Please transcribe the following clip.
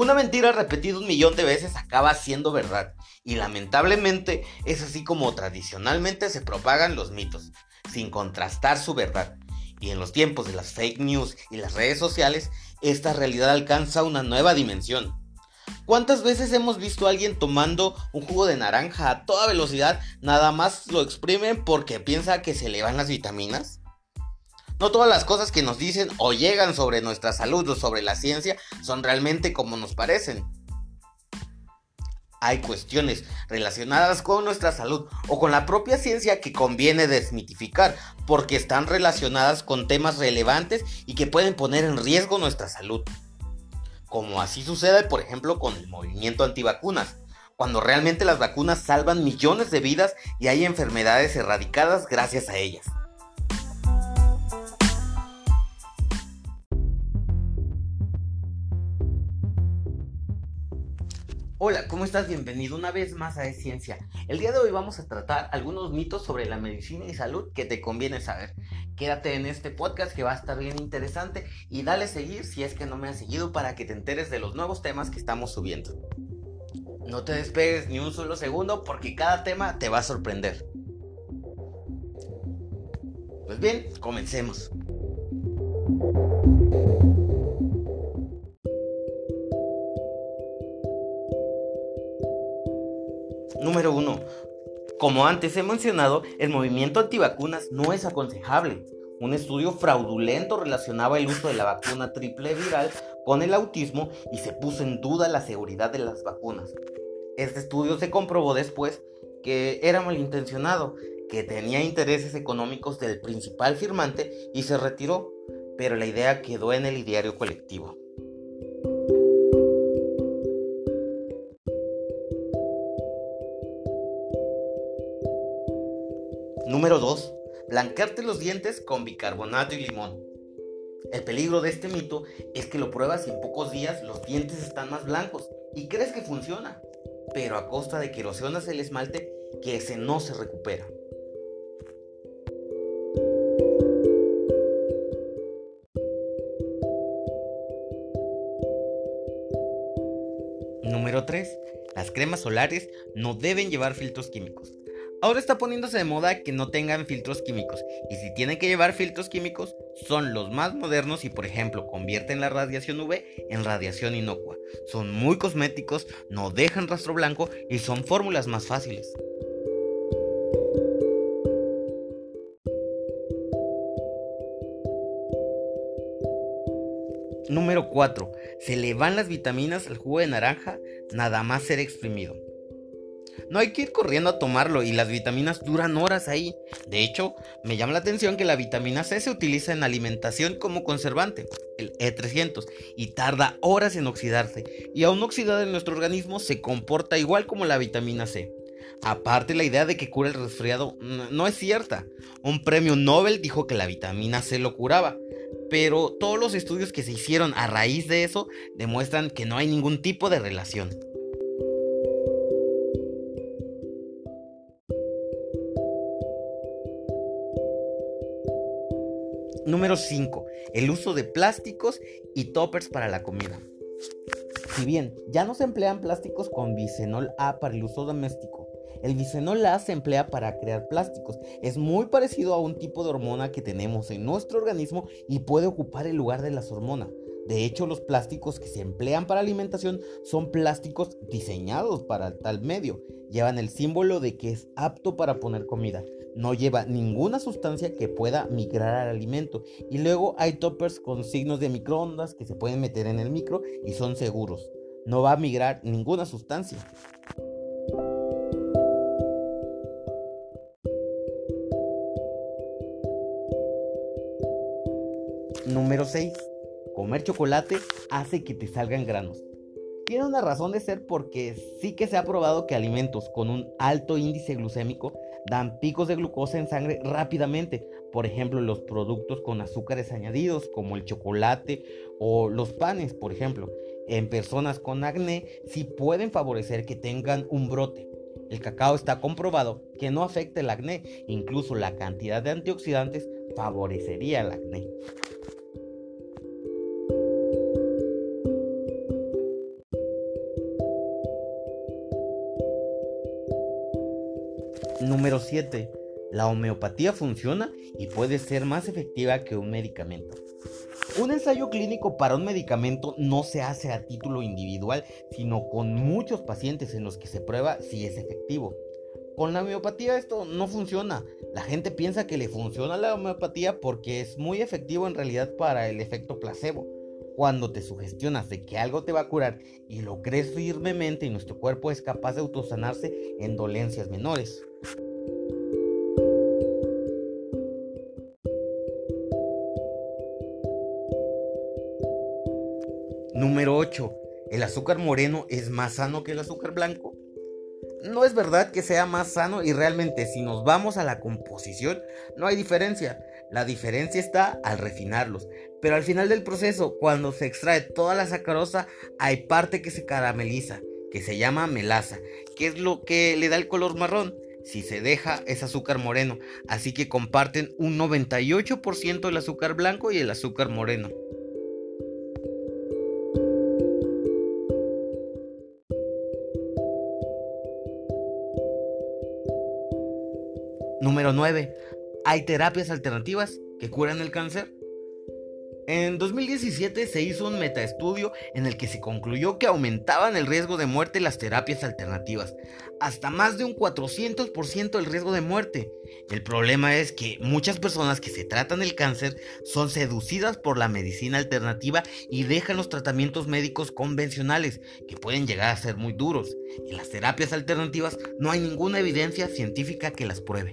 Una mentira repetida un millón de veces acaba siendo verdad, y lamentablemente es así como tradicionalmente se propagan los mitos, sin contrastar su verdad. Y en los tiempos de las fake news y las redes sociales, esta realidad alcanza una nueva dimensión. ¿Cuántas veces hemos visto a alguien tomando un jugo de naranja a toda velocidad, nada más lo exprimen porque piensa que se le van las vitaminas? No todas las cosas que nos dicen o llegan sobre nuestra salud o sobre la ciencia son realmente como nos parecen. Hay cuestiones relacionadas con nuestra salud o con la propia ciencia que conviene desmitificar porque están relacionadas con temas relevantes y que pueden poner en riesgo nuestra salud. Como así sucede, por ejemplo, con el movimiento antivacunas, cuando realmente las vacunas salvan millones de vidas y hay enfermedades erradicadas gracias a ellas. Hola, ¿cómo estás? Bienvenido una vez más a Es Ciencia. El día de hoy vamos a tratar algunos mitos sobre la medicina y salud que te conviene saber. Quédate en este podcast que va a estar bien interesante y dale seguir si es que no me has seguido para que te enteres de los nuevos temas que estamos subiendo. No te despegues ni un solo segundo porque cada tema te va a sorprender. Pues bien, comencemos. Número 1. Como antes he mencionado, el movimiento antivacunas no es aconsejable. Un estudio fraudulento relacionaba el uso de la vacuna triple viral con el autismo y se puso en duda la seguridad de las vacunas. Este estudio se comprobó después que era malintencionado, que tenía intereses económicos del principal firmante y se retiró, pero la idea quedó en el ideario colectivo. Número 2. Blanquearte los dientes con bicarbonato y limón. El peligro de este mito es que lo pruebas y en pocos días los dientes están más blancos y crees que funciona, pero a costa de que erosionas el esmalte que ese no se recupera. Número 3. Las cremas solares no deben llevar filtros químicos. Ahora está poniéndose de moda que no tengan filtros químicos y si tienen que llevar filtros químicos son los más modernos y por ejemplo convierten la radiación UV en radiación inocua. Son muy cosméticos, no dejan rastro blanco y son fórmulas más fáciles. Número 4. Se le van las vitaminas al jugo de naranja nada más ser exprimido. No hay que ir corriendo a tomarlo y las vitaminas duran horas ahí. De hecho, me llama la atención que la vitamina C se utiliza en alimentación como conservante, el E300, y tarda horas en oxidarse. Y aún oxidada en nuestro organismo se comporta igual como la vitamina C. Aparte, la idea de que cura el resfriado no es cierta. Un premio Nobel dijo que la vitamina C lo curaba, pero todos los estudios que se hicieron a raíz de eso demuestran que no hay ningún tipo de relación. Número 5. El uso de plásticos y toppers para la comida. Si bien ya no se emplean plásticos con bisenol A para el uso doméstico, el bisenol A se emplea para crear plásticos. Es muy parecido a un tipo de hormona que tenemos en nuestro organismo y puede ocupar el lugar de las hormonas. De hecho, los plásticos que se emplean para alimentación son plásticos diseñados para tal medio. Llevan el símbolo de que es apto para poner comida. No lleva ninguna sustancia que pueda migrar al alimento. Y luego hay toppers con signos de microondas que se pueden meter en el micro y son seguros. No va a migrar ninguna sustancia. Número 6 comer chocolate hace que te salgan granos. Tiene una razón de ser porque sí que se ha probado que alimentos con un alto índice glucémico dan picos de glucosa en sangre rápidamente. Por ejemplo, los productos con azúcares añadidos como el chocolate o los panes, por ejemplo. En personas con acné sí pueden favorecer que tengan un brote. El cacao está comprobado que no afecta el acné, incluso la cantidad de antioxidantes favorecería el acné. 7. La homeopatía funciona y puede ser más efectiva que un medicamento. Un ensayo clínico para un medicamento no se hace a título individual, sino con muchos pacientes en los que se prueba si es efectivo. Con la homeopatía esto no funciona. La gente piensa que le funciona la homeopatía porque es muy efectivo en realidad para el efecto placebo. Cuando te sugestionas de que algo te va a curar y lo crees firmemente y nuestro cuerpo es capaz de autosanarse en dolencias menores. 8. ¿El azúcar moreno es más sano que el azúcar blanco? No es verdad que sea más sano y realmente si nos vamos a la composición no hay diferencia. La diferencia está al refinarlos. Pero al final del proceso, cuando se extrae toda la sacarosa, hay parte que se carameliza, que se llama melaza, que es lo que le da el color marrón. Si se deja es azúcar moreno, así que comparten un 98% el azúcar blanco y el azúcar moreno. Número 9. ¿Hay terapias alternativas que curan el cáncer? En 2017 se hizo un metaestudio en el que se concluyó que aumentaban el riesgo de muerte las terapias alternativas, hasta más de un 400% el riesgo de muerte. El problema es que muchas personas que se tratan el cáncer son seducidas por la medicina alternativa y dejan los tratamientos médicos convencionales, que pueden llegar a ser muy duros. En las terapias alternativas no hay ninguna evidencia científica que las pruebe.